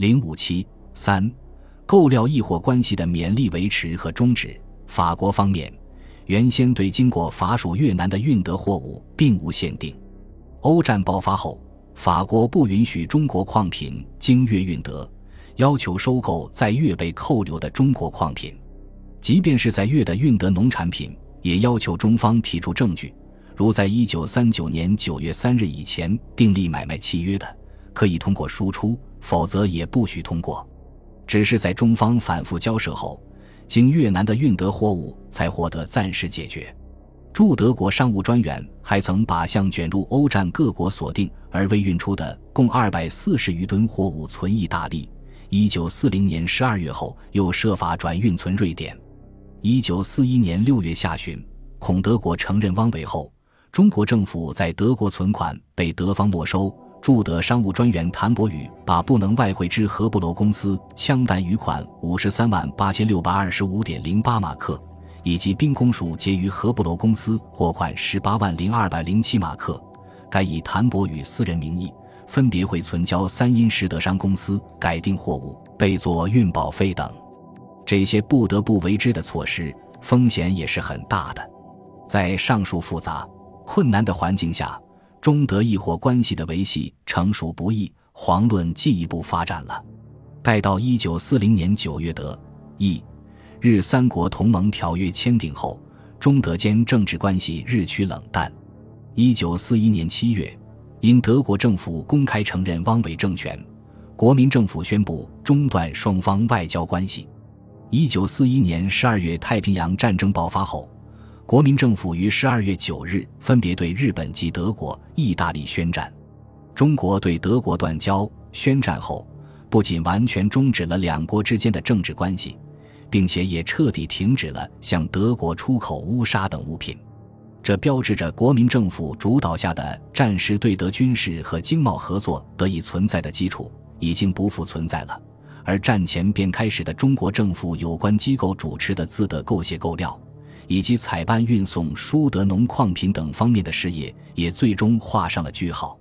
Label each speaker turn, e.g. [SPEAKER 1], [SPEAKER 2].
[SPEAKER 1] 零五七三，购料易货关系的勉力维持和终止。法国方面原先对经过法属越南的运德货物并无限定。欧战爆发后，法国不允许中国矿品经越运德，要求收购在越被扣留的中国矿品。即便是在越的运德农产品，也要求中方提出证据，如在一九三九年九月三日以前订立买卖契约的，可以通过输出，否则也不许通过。只是在中方反复交涉后。经越南的运德货物才获得暂时解决。驻德国商务专员还曾把向卷入欧战各国锁定而未运出的共二百四十余吨货物存意大利。一九四零年十二月后，又设法转运存瑞典。一九四一年六月下旬，孔德国承认汪伪后，中国政府在德国存款被德方没收。驻德商务专员谭伯宇把不能外汇之荷布罗公司枪弹余款五十三万八千六百二十五点零八马克，以及兵工署结余荷布罗公司货款十八万零二百零七马克，改以谭伯宇私人名义分别汇存交三因实德商公司改定货物，备作运保费等。这些不得不为之的措施，风险也是很大的。在上述复杂困难的环境下。中德易货关系的维系成熟不易，遑论进一步发展了。待到一九四零年九月，德、意、日三国同盟条约签订后，中德间政治关系日趋冷淡。一九四一年七月，因德国政府公开承认汪伪政权，国民政府宣布中断双方外交关系。一九四一年十二月，太平洋战争爆发后。国民政府于十二月九日分别对日本及德国、意大利宣战。中国对德国断交宣战后，不仅完全终止了两国之间的政治关系，并且也彻底停止了向德国出口乌纱等物品。这标志着国民政府主导下的战时对德军事和经贸合作得以存在的基础已经不复存在了。而战前便开始的中国政府有关机构主持的自德购械购料。以及采办、运送、输德农矿品等方面的事业，也最终画上了句号。